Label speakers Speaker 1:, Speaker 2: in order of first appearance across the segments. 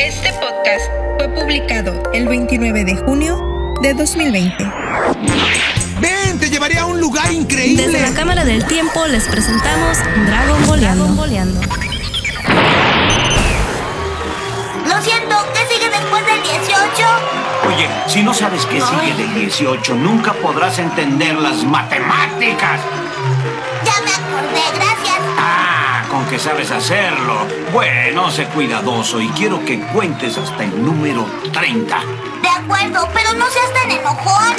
Speaker 1: Este podcast fue publicado el 29 de junio de 2020.
Speaker 2: Ven, te llevaré a un lugar increíble.
Speaker 3: Desde la Cámara del Tiempo les presentamos Dragon Boleando.
Speaker 4: Lo siento, ¿qué sigue después del 18?
Speaker 5: Oye, si no sabes qué sigue del 18, nunca podrás entender las matemáticas. Que sabes hacerlo. Bueno, sé cuidadoso y quiero que cuentes hasta el número 30.
Speaker 4: De acuerdo, pero no seas tan enojón.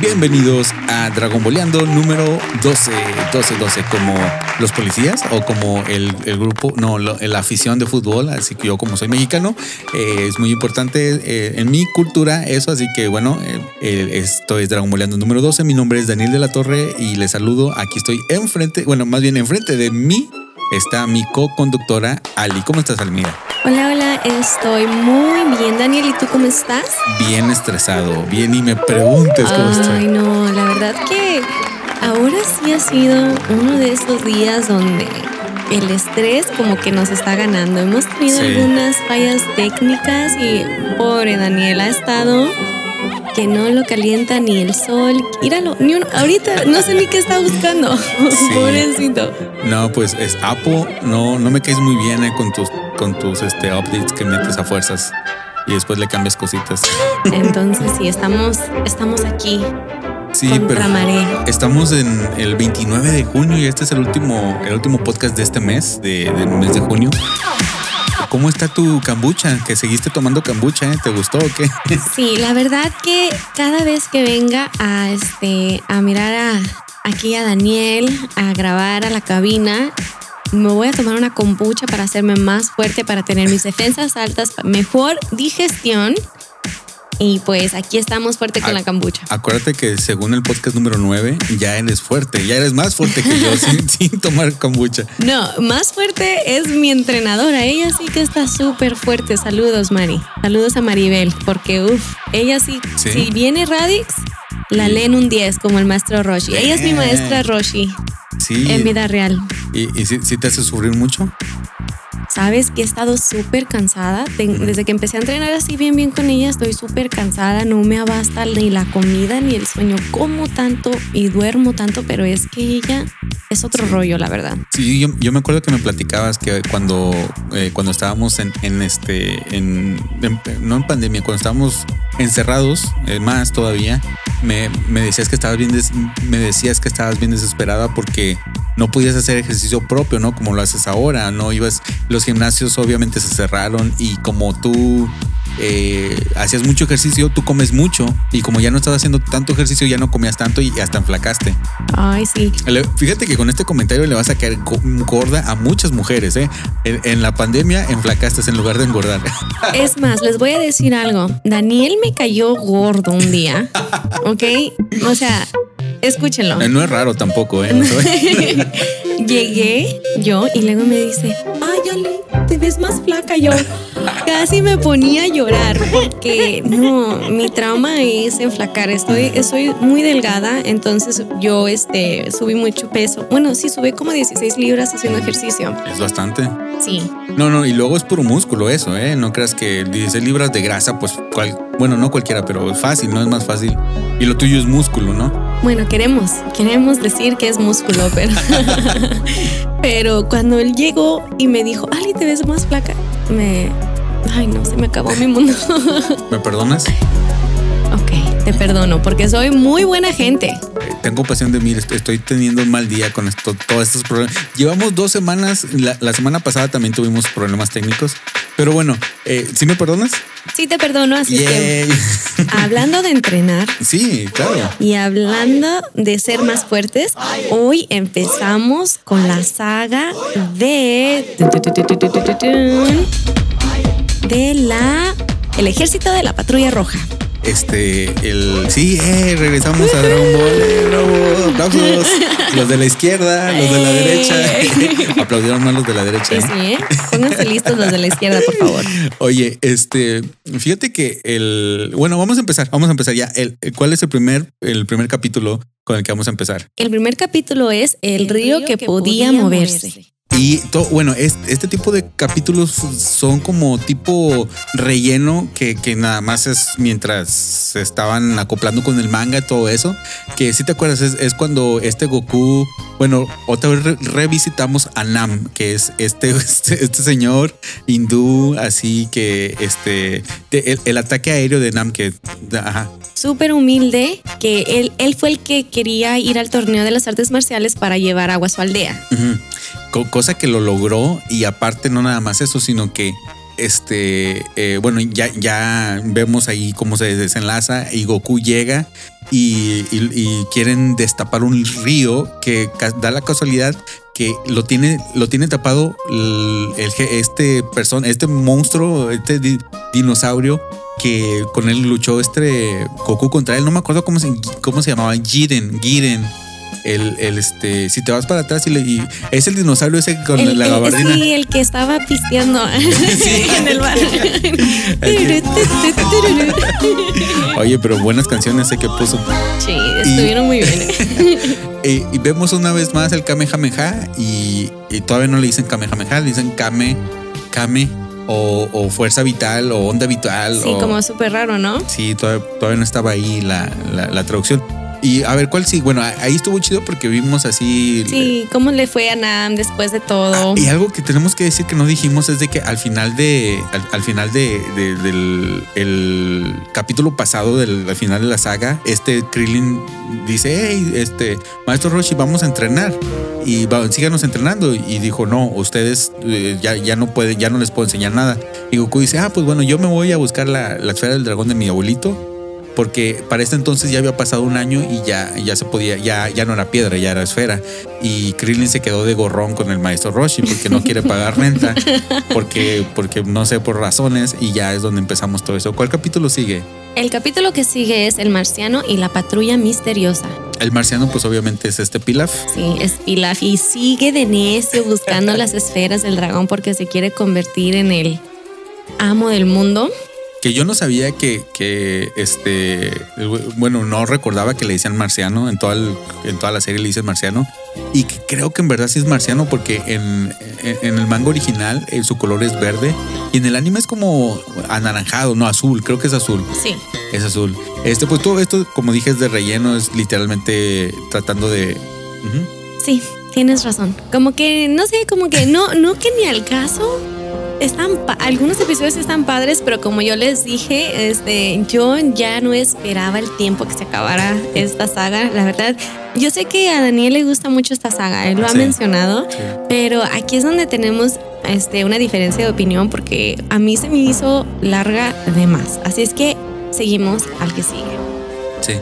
Speaker 6: Bienvenidos a Dragon Boleando número 12, 12, 12, como los policías o como el, grupo, no, la afición de fútbol, así que yo como soy mexicano, eh, es muy importante eh, en mi cultura eso, así que bueno, eh, eh, esto es Dragon Boleando número 12, mi nombre es Daniel de la Torre y les saludo, aquí estoy enfrente, bueno, más bien enfrente de mí está mi co-conductora Ali, ¿cómo estás Almira?
Speaker 3: Hola, hola, estoy muy bien, Daniel. ¿Y tú cómo estás?
Speaker 6: Bien estresado, bien y me preguntes cómo
Speaker 3: Ay,
Speaker 6: estoy.
Speaker 3: no, la verdad que ahora sí ha sido uno de esos días donde el estrés como que nos está ganando. Hemos tenido
Speaker 6: Sí.
Speaker 3: algunas fallas técnicas y pobre Daniel ha estado que no lo calienta ni el sol. Míralo, ni un- ahorita no sé ni qué está buscando. Pobrecito.
Speaker 6: No, pues es Apple, no, no me caes muy bien eh, con tus, con tus este, updates que metes a fuerzas y después le cambias cositas.
Speaker 3: Entonces sí, estamos, estamos aquí
Speaker 6: Sí, pero estamos en el 29 de junio y este es el último, el último podcast de este mes, de, del mes de junio. ¿Cómo está tu kombucha? Que seguiste tomando kombucha, ¿eh? ¿Te gustó o qué?
Speaker 3: Sí, la verdad que cada vez que venga a este a mirar a aquí a Daniel, a grabar a la cabina, me voy a tomar una kombucha para hacerme más fuerte, para tener mis defensas altas, mejor digestión. Y pues aquí estamos fuerte con la kombucha.
Speaker 6: Acuérdate que según el podcast número 9, ya eres fuerte, ya eres más fuerte que yo sin, sin tomar kombucha.
Speaker 3: No, más fuerte es mi entrenadora. Ella sí que está súper fuerte. Saludos, Mari. Saludos a Maribel, porque uff, ella sí,
Speaker 6: Sí.
Speaker 3: si viene Radix, la leen un 10 como el maestro Roshi. Ella es mi maestra Roshi
Speaker 6: Sí.
Speaker 3: en vida real.
Speaker 6: ¿Y, y sí te hace sufrir mucho?
Speaker 3: Sabes que he estado súper cansada. Desde que empecé a entrenar así bien, bien con ella, estoy súper cansada. No me abasta ni la comida ni el sueño. Como tanto y duermo tanto, pero es que ella es otro rollo, la verdad.
Speaker 6: Sí, yo, yo me acuerdo que me platicabas que cuando, eh, cuando estábamos en, en este, en, en- no en pandemia, cuando estábamos encerrados, eh, más todavía, me, me decías que estabas bien, des- me decías que estabas bien desesperada porque no podías hacer ejercicio propio, ¿no? Como lo haces ahora, ¿no? Ibas, los gimnasios obviamente se cerraron y como tú eh, hacías mucho ejercicio, tú comes mucho y como ya no estabas haciendo tanto ejercicio, ya no comías tanto y hasta enflacaste.
Speaker 3: Ay, sí.
Speaker 6: Fíjate que con este comentario le vas a caer go- gorda a muchas mujeres, ¿eh? En, en la pandemia enflacaste en lugar de engordar.
Speaker 3: Es más, les voy a decir algo. Daniel me cayó gordo un día, ¿ok? O sea, escúchenlo.
Speaker 6: Eh, No es raro tampoco, ¿eh?
Speaker 3: Llegué yo y luego me dice, ay, Ali, te ves más flaca yo. Casi me ponía a llorar porque no, mi trauma es enflacar. Estoy, estoy muy delgada, entonces yo este, subí mucho peso. Bueno, sí, subí como 16 libras haciendo ejercicio.
Speaker 6: es bastante.
Speaker 3: Sí,
Speaker 6: No, no, y luego es puro músculo eso, ¿eh? No creas que 16 libras de grasa, pues, cual- bueno, no cualquiera, pero es fácil, ¿no? Es más fácil. Y lo tuyo es músculo, ¿no?
Speaker 3: Bueno, queremos, queremos decir que es músculo, pero, pero cuando él llegó y me dijo, Ali, te ves más flaca, me, ay no, se me acabó mi mundo.
Speaker 6: ¿Me perdonas?
Speaker 3: ok, te perdono, porque soy muy buena gente.
Speaker 6: Eh, Ten compasión de mí, est- estoy teniendo un mal día con esto, todos estos problemas. Llevamos dos semanas, la, la semana pasada también tuvimos problemas técnicos, pero bueno, eh, ¿sí me perdonas?
Speaker 3: Sí, te perdono, así que hablando de entrenar
Speaker 6: Sí, claro.
Speaker 3: y hablando de ser más fuertes, hoy empezamos con la saga de de la el ejército de la patrulla roja.
Speaker 6: Este, el. Sí, eh, regresamos a Dragon Ball. eh, bravo, aplausos. Los de la izquierda, los de la derecha. Aplaudieron más los de la derecha. ¿eh?
Speaker 3: sí, ¿eh? Pónganse listos los de la izquierda, por favor.
Speaker 6: Oye, este, fíjate que el. Bueno, vamos a empezar. Vamos a empezar ya. El, ¿Cuál es el primer, el primer capítulo con el que vamos a empezar?
Speaker 3: El primer capítulo es El río que podía moverse.
Speaker 6: Y todo, bueno, es- este tipo de capítulos son como tipo relleno que, que nada más es mientras se estaban acoplando con el manga y todo eso. Que si te acuerdas, es, es cuando este Goku, bueno, otra vez re- revisitamos a Nam, que es este, este, este señor hindú, así que este, el, el ataque aéreo de Nam, que, ajá,
Speaker 3: Súper humilde, que él, él fue el que quería ir al torneo de las artes marciales para llevar agua a su aldea.
Speaker 6: Co- cosa que lo logró y aparte no nada más eso, sino que este, eh, bueno, ya, ya vemos ahí cómo se desenlaza y Goku llega y, quieren destapar un río que da la casualidad que lo tiene, lo tiene tapado el, este persona, este monstruo, este di- dinosaurio que con él luchó este Goku contra él. No me acuerdo cómo se, cómo se llamaba, Jiren, Giren. El, el, este, si te vas para atrás y, le- y es el dinosaurio ese con
Speaker 3: El,
Speaker 6: la
Speaker 3: el-
Speaker 6: gabardina.
Speaker 3: sí, el que estaba pisteando en el bar.
Speaker 6: Oye, pero buenas canciones sé que puso.
Speaker 3: sí, estuvieron muy bien.
Speaker 6: Eh, y vemos una vez más el Kamehameha y, y todavía no le dicen Kamehameha, le dicen Kame, Kame o, o Fuerza Vital o Onda Vital.
Speaker 3: Sí,
Speaker 6: o-
Speaker 3: como súper raro, ¿no?
Speaker 6: Sí, todavía, todavía no estaba ahí la, la- la traducción. Y a ver, ¿cuál sí? Bueno, ahí estuvo chido porque vimos así.
Speaker 3: Sí, ¿cómo le fue a Nam después de todo?
Speaker 6: Y algo que tenemos que decir que no dijimos es de que al final de al, al final de, de- del el capítulo pasado del al final de la saga este Krillin dice hey este maestro Roshi vamos a entrenar y va- síganos entrenando y dijo no ustedes eh, ya, ya no pueden ya no les puedo enseñar nada y Goku dice ah pues bueno yo me voy a buscar la, la esfera del dragón de mi abuelito porque para este entonces ya había pasado un año y ya, ya se podía, ya, ya no era piedra, ya era esfera. Y Krillin se quedó de gorrón con el maestro Roshi porque no quiere pagar renta, porque, porque no sé por razones, y ya es donde empezamos todo eso. ¿Cuál capítulo sigue?
Speaker 3: El capítulo que sigue es El marciano y la patrulla misteriosa.
Speaker 6: El marciano, pues obviamente es este Pilaf.
Speaker 3: Sí, es Pilaf y sigue de necio buscando las esferas del dragón porque se quiere convertir en el amo del mundo.
Speaker 6: Que yo no sabía que, que este, bueno, no recordaba que le decían marciano, en toda, el- en toda la serie le dicen marciano, y que creo que en verdad sí es marciano porque en, en- en el manga original eh, su color es verde y en el anime es como anaranjado, no azul, creo que es azul,
Speaker 3: Sí.
Speaker 6: es azul. Este, pues todo esto, como dije, es de relleno, es literalmente tratando de... Ujú.
Speaker 3: Sí, tienes razón. Como que, no sé, como que no, no que ni al caso. Están, algunos episodios están padres, pero como yo les dije, este, yo ya no esperaba el tiempo que se acabara esta saga. La verdad, yo sé que a Daniel le gusta mucho esta saga, él lo ha
Speaker 6: Sí.
Speaker 3: mencionado, pero aquí es donde tenemos este, una diferencia de opinión porque a mí se me hizo larga de más. Así es que seguimos al que sigue.
Speaker 6: Sí.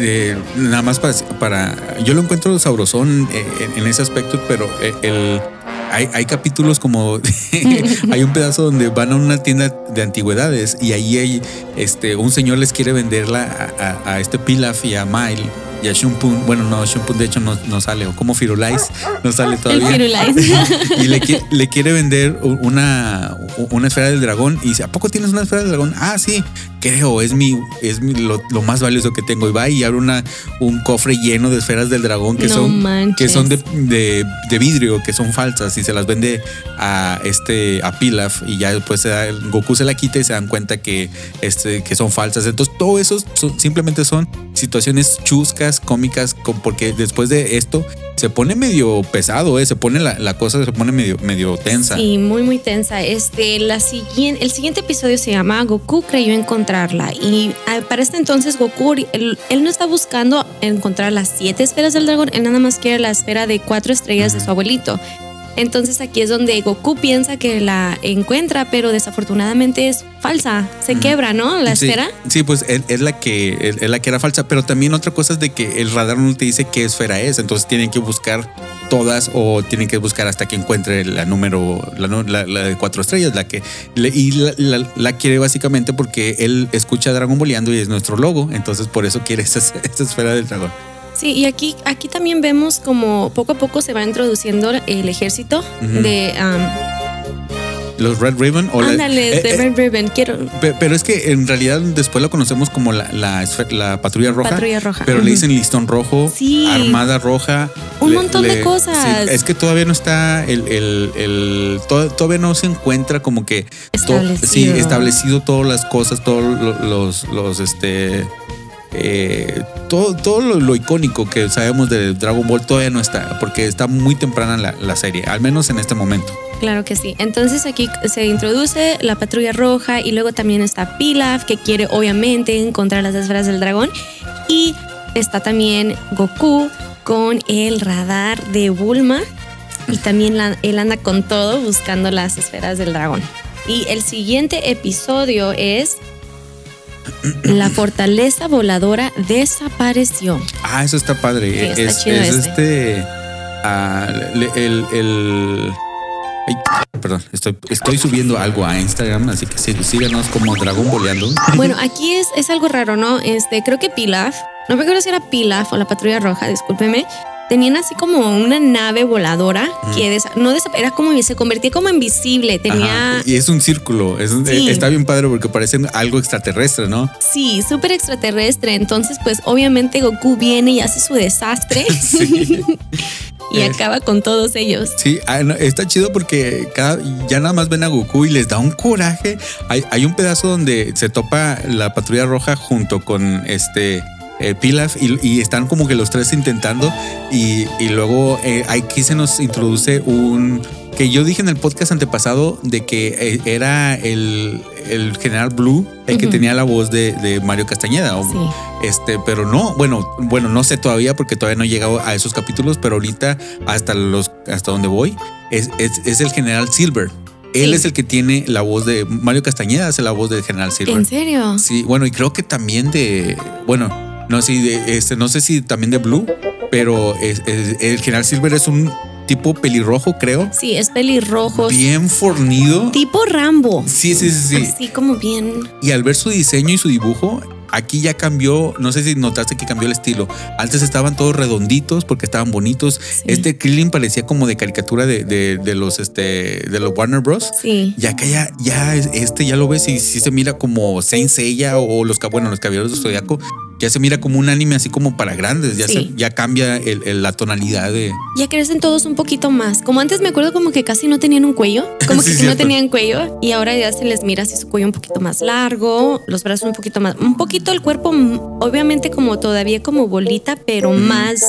Speaker 6: Eh, nada más para, para- Yo lo encuentro sabrosón eh, en, en ese aspecto, pero eh, el. Hay, hay capítulos como hay un pedazo donde van a una tienda de antigüedades y ahí hay este un señor les quiere venderla a, a- a este Pilaf y a Mile y a Shumpun. Bueno, no, Shumpun de hecho no, no sale, o como Firulais no sale
Speaker 3: El
Speaker 6: todavía.
Speaker 3: Firulais.
Speaker 6: y le, qui- le quiere vender una, una esfera del dragón y dice, ¿a poco tienes una esfera del dragón? Ah, sí, creo, es mi, es mi- lo, lo más valioso que tengo. Y va y abre una, un cofre lleno de esferas del dragón que
Speaker 3: No
Speaker 6: son,
Speaker 3: manches.
Speaker 6: que son de, de- de vidrio, que son falsas y se las vende a este a Pilaf y ya después se da- Goku se la quita y se dan cuenta que, este, que son falsas. Entonces todo eso son- simplemente son situaciones chuscas, cómicas, porque después de esto se pone medio pesado, ¿eh? se pone la, la cosa se pone medio, medio tensa.
Speaker 3: Sí, muy muy tensa. Este, la siguiente, el siguiente episodio se llama Goku creyó encontrarla y ah, para este entonces Goku él, él no está buscando encontrar las siete esferas del dragón, él nada más quiere la esfera de cuatro estrellas de su abuelito. Entonces aquí es donde Goku piensa que la encuentra, pero desafortunadamente es falsa, se quebra, ¿no? La esfera.
Speaker 6: Sí, pues es, la que es, la que era falsa, pero también otra cosa es de que el radar no te dice qué esfera es, entonces tienen que buscar todas o tienen que buscar hasta que encuentre la número, la, la- la de cuatro estrellas, la que y la, la- la quiere básicamente porque él escucha Dragon Boleando y es nuestro logo, entonces por eso quiere esa, esa esfera del dragón.
Speaker 3: Sí, y aquí, aquí también vemos como poco a poco se va introduciendo el ejército de... um,
Speaker 6: Los Red Ribbon o la-
Speaker 3: ándale,
Speaker 6: eh,
Speaker 3: de
Speaker 6: eh,
Speaker 3: Red Ribbon. Quiero,
Speaker 6: pe- pero es que en realidad después lo conocemos como la, la, la patrulla roja.
Speaker 3: Patrulla roja.
Speaker 6: Pero le dicen listón rojo,
Speaker 3: Sí.
Speaker 6: armada roja,
Speaker 3: Un montón de cosas.
Speaker 6: sí, es que todavía no está el, el, el- to- todavía no se encuentra como que to-
Speaker 3: Establecido.
Speaker 6: sí, establecido todas las cosas, todos lo- los, los este eh, todo, todo lo, icónico que sabemos de Dragon Ball todavía no está, porque está muy temprana la, la serie, al menos en este momento.
Speaker 3: Claro que sí. Entonces aquí se introduce la patrulla roja y luego también está Pilaf que quiere obviamente encontrar las esferas del dragón y está también Goku con el radar de Bulma y también él anda con todo buscando las esferas del dragón. Y el siguiente episodio es La fortaleza voladora desapareció.
Speaker 6: Ah, eso está padre.
Speaker 3: Sí, está
Speaker 6: es
Speaker 3: chido
Speaker 6: es
Speaker 3: este.
Speaker 6: este. ah, el. el- ay, perdón, estoy, estoy subiendo algo a Instagram, así que sí, síganos como Dragón Boleando.
Speaker 3: Bueno, aquí es, es algo raro, ¿no? Este, creo que Pilaf, no me acuerdo si era Pilaf o la patrulla roja, discúlpeme. Tenían así como una nave voladora que no era como se convertía como invisible. Tenía
Speaker 6: Ajá, Y es un círculo. es un-
Speaker 3: Sí.
Speaker 6: Está bien padre porque parece algo extraterrestre, ¿no?
Speaker 3: sí, súper extraterrestre. Entonces, pues obviamente Goku viene y hace su desastre y acaba con todos ellos.
Speaker 6: Sí, ah, está chido porque cada, ya nada más ven a Goku y les da un coraje. Hay, hay un pedazo donde se topa la patrulla roja junto con este eh, Pilaf y, y están como que los tres intentando y, y luego eh, aquí se nos introduce un que yo dije en el podcast antepasado de que eh, era el, el general Blue el que tenía la voz de, de Mario Castañeda. o-
Speaker 3: Sí.
Speaker 6: este, pero no, bueno, bueno, no sé todavía porque todavía no he llegado a esos capítulos, pero ahorita hasta los, hasta donde voy, es, es, es el general Silver. Él
Speaker 3: Sí.
Speaker 6: es el que tiene la voz de Mario Castañeda, hace la voz del general Silver.
Speaker 3: ¿En serio?
Speaker 6: Sí, bueno, y creo que también de, bueno, no sé, de, este, no sé si también de Blue, pero es- es- el general Silver es un tipo pelirrojo, creo,
Speaker 3: Sí, es pelirrojo.
Speaker 6: bien fornido.
Speaker 3: Tipo Rambo.
Speaker 6: Sí, sí, sí, sí.
Speaker 3: Así como bien.
Speaker 6: Y al ver su diseño y su dibujo, aquí ya cambió, no sé si notaste que cambió el estilo. Antes estaban todos redonditos porque estaban bonitos. Este Krillin parecía como de caricatura de, de- de los este de los Warner Bros.
Speaker 3: Sí.
Speaker 6: Y acá ya, ya es- este ya lo ves y sí se mira como Saint Seiya o los bueno, los caballeros del Zodiaco. Ya se mira como un anime así como para grandes. Ya,
Speaker 3: Sí.
Speaker 6: se- ya cambia el- el- la tonalidad de.
Speaker 3: Ya crecen todos un poquito más. Como antes me acuerdo como que casi no tenían un cuello, como
Speaker 6: Sí,
Speaker 3: que no
Speaker 6: cierto.
Speaker 3: tenían cuello y ahora ya se les mira así su cuello un poquito más largo, los brazos un poquito más, un poquito el cuerpo mm, obviamente como todavía como bolita, pero más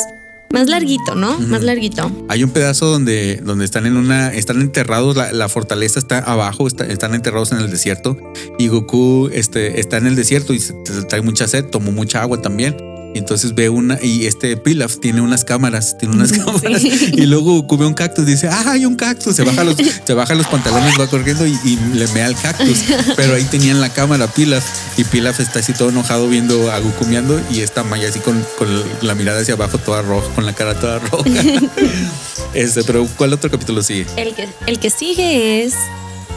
Speaker 3: más larguito, ¿no? Más larguito.
Speaker 6: Hay un pedazo donde, donde están en una, están enterrados, la, la fortaleza está abajo, está- están enterrados en el desierto y Goku este, está en el desierto y se- trae mucha sed, tomó mucha agua también. Y entonces ve una, y este Pilaf tiene unas cámaras, tiene unas cámaras. Y luego ve un cactus, dice, ah, hay un cactus. Se baja los, se baja los pantalones, va corriendo y, y le mea al cactus. Pero ahí tenían la cámara Pilaf y Pilaf está así todo enojado viendo a Goku meando y esta Maya así con, con la mirada hacia abajo toda roja, con la cara toda roja. Este, pero ¿cuál otro capítulo sigue?
Speaker 3: El que el que sigue es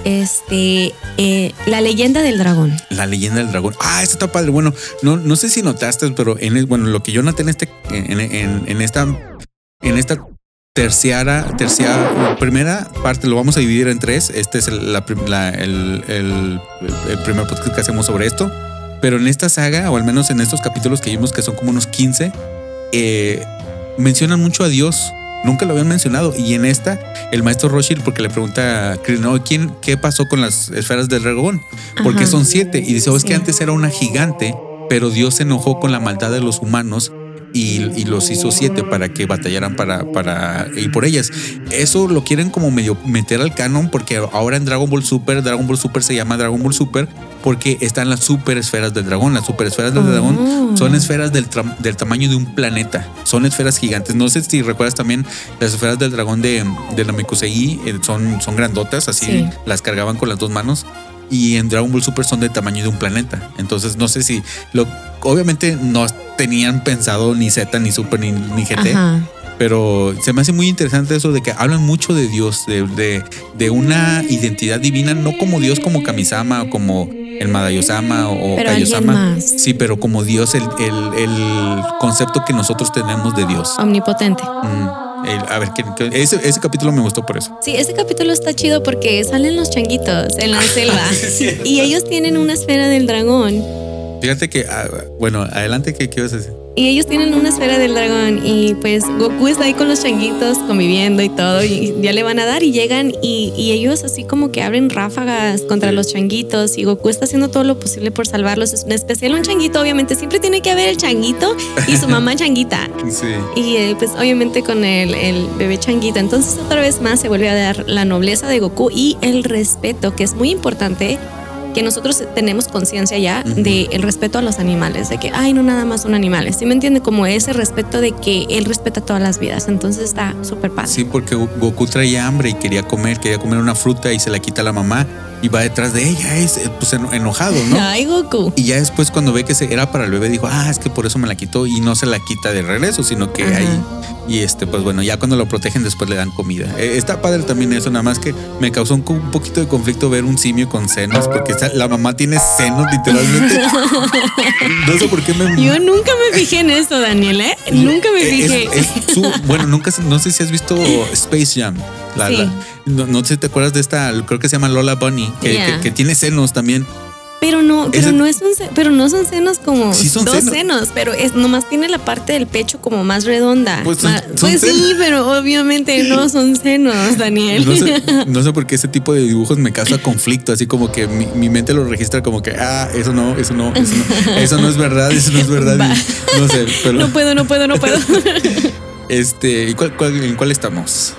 Speaker 3: este eh, la leyenda del dragón.
Speaker 6: La leyenda del dragón. Ah, esto está padre. Bueno, no, no sé si notaste, pero en bueno, lo que yo noté en este, en, esta, en esta terciara, terciara, primera parte lo vamos a dividir en tres. Este es el, la el primer podcast que hacemos sobre esto. Pero en esta saga, o al menos en estos capítulos que vimos que son como unos 15, eh, mencionan mucho a Dios. Nunca lo habían mencionado. Y en esta, el maestro Roshir, porque le pregunta a Krillin, "Oye, ¿quién, ¿qué pasó con las esferas del dragón? Porque
Speaker 3: Ajá.
Speaker 6: son siete. Y dice, oh, es que antes era una gigante, pero Dios se enojó con la maldad de los humanos y, y los hizo siete para que batallaran para, para ir por ellas. Eso lo quieren como medio meter al canon porque ahora en Dragon Ball Super, Dragon Ball Super se llama Dragon Ball Super porque están las super esferas del dragón. Las super esferas del
Speaker 3: Oh.
Speaker 6: dragón son esferas del, del tamaño de un planeta. Son esferas gigantes. No sé si recuerdas también las esferas del dragón de, de Namekusei. eh, son, son grandotas, así
Speaker 3: Sí.
Speaker 6: las cargaban con las dos manos. Y en Dragon Ball Super son del tamaño de un planeta. Entonces no sé si lo obviamente no tenían pensado ni Z ni Super ni, ni GT.
Speaker 3: Ajá.
Speaker 6: Pero se me hace muy interesante eso de que hablan mucho de Dios, de, de, de una identidad divina, no como Dios como Kamisama o como el Madayosama o
Speaker 3: Pero más.
Speaker 6: Sí, pero como Dios, el, el, el concepto que nosotros tenemos de Dios.
Speaker 3: Omnipotente.
Speaker 6: Mm, el- a ver, ¿qué- qué- ese, ese capítulo me gustó por eso.
Speaker 3: Sí, ese capítulo está chido porque salen los changuitos en la selva y ellos tienen una esfera del dragón.
Speaker 6: Fíjate que, ah, bueno, adelante, ¿qué, qué ibas a decir?
Speaker 3: Y ellos tienen una esfera del dragón y pues Goku está ahí con los changuitos conviviendo y todo y ya le van a dar y llegan y, y ellos así como que abren ráfagas contra los changuitos y Goku está haciendo todo lo posible por salvarlos. Es en especial un changuito, obviamente siempre tiene que haber el changuito y su mamá changuita.
Speaker 6: Sí.
Speaker 3: Y eh, pues obviamente con el, el bebé changuita. Entonces otra vez más se vuelve a dar la nobleza de Goku y el respeto, que es muy importante que nosotros tenemos conciencia ya
Speaker 6: Ujú.
Speaker 3: de el respeto a los animales, de que, ay, no nada más son animales. ¿Sí me entiende? Como ese respeto de que él respeta todas las vidas. Entonces está súper padre.
Speaker 6: Sí, porque Go- Goku traía hambre y quería comer, quería comer una fruta y se la quita la mamá y va detrás de ella, es eh, pues eno- enojado, ¿no?
Speaker 3: Ay, Goku.
Speaker 6: Y ya después cuando ve que se era para el bebé dijo, ah, es que por eso me la quitó y no se la quita de regreso, sino que
Speaker 3: Ajá.
Speaker 6: ahí y este pues bueno, ya cuando lo protegen después le dan comida. Eh, está padre también eso, nada más que me causó un, un poquito de conflicto ver un simio con senos porque la mamá tiene senos literalmente. no sé por qué me
Speaker 3: Yo nunca me fijé en eso, Daniel, ¿eh? Nunca me fijé.
Speaker 6: es su- bueno, nunca, no sé si has visto Space Jam. La-
Speaker 3: Sí.
Speaker 6: la- no, no sé si te acuerdas de esta, creo que se llama Lola Bunny, que,
Speaker 3: Yeah.
Speaker 6: que- que tiene senos también.
Speaker 3: Pero no, pero
Speaker 6: Ese-
Speaker 3: no es un, pero no son senos como
Speaker 6: Sí son
Speaker 3: dos
Speaker 6: senos.
Speaker 3: senos. pero es nomás tiene la parte del pecho como más redonda.
Speaker 6: Pues son- son
Speaker 3: pues sí, pero obviamente no son senos, Daniel.
Speaker 6: No sé, no sé por qué ese tipo de dibujos me causa conflicto, así como que mi, mi mente lo registra como que, ah, eso no, eso no, eso no, eso no es verdad, eso no es verdad. Y no sé, pero
Speaker 3: No puedo, no puedo, no puedo.
Speaker 6: este, ¿y cuál, cuál- ¿en cuál estamos?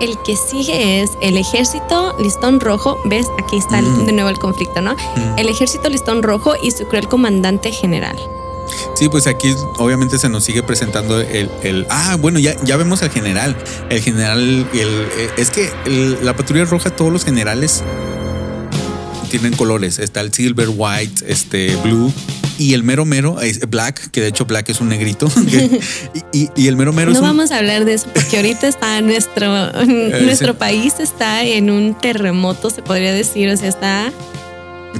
Speaker 3: El que sigue es el ejército listón rojo. ¿Ves? Aquí está
Speaker 6: Mm.
Speaker 3: de nuevo el conflicto, ¿no?
Speaker 6: Mm.
Speaker 3: El ejército listón rojo y su cruel comandante general.
Speaker 6: Sí, pues aquí obviamente se nos sigue presentando el, el- ah, bueno, ya, ya vemos al general. El general, el, eh, es que el- la patrulla roja, todos los generales tienen colores. Está el silver, white, este, blue. Y el mero mero es black, que de hecho black es un negrito. que- y, y- el mero mero
Speaker 3: No
Speaker 6: es un,
Speaker 3: vamos a hablar de eso porque ahorita está nuestro, nuestro
Speaker 6: sí.
Speaker 3: país está en un terremoto, se podría decir. O sea, está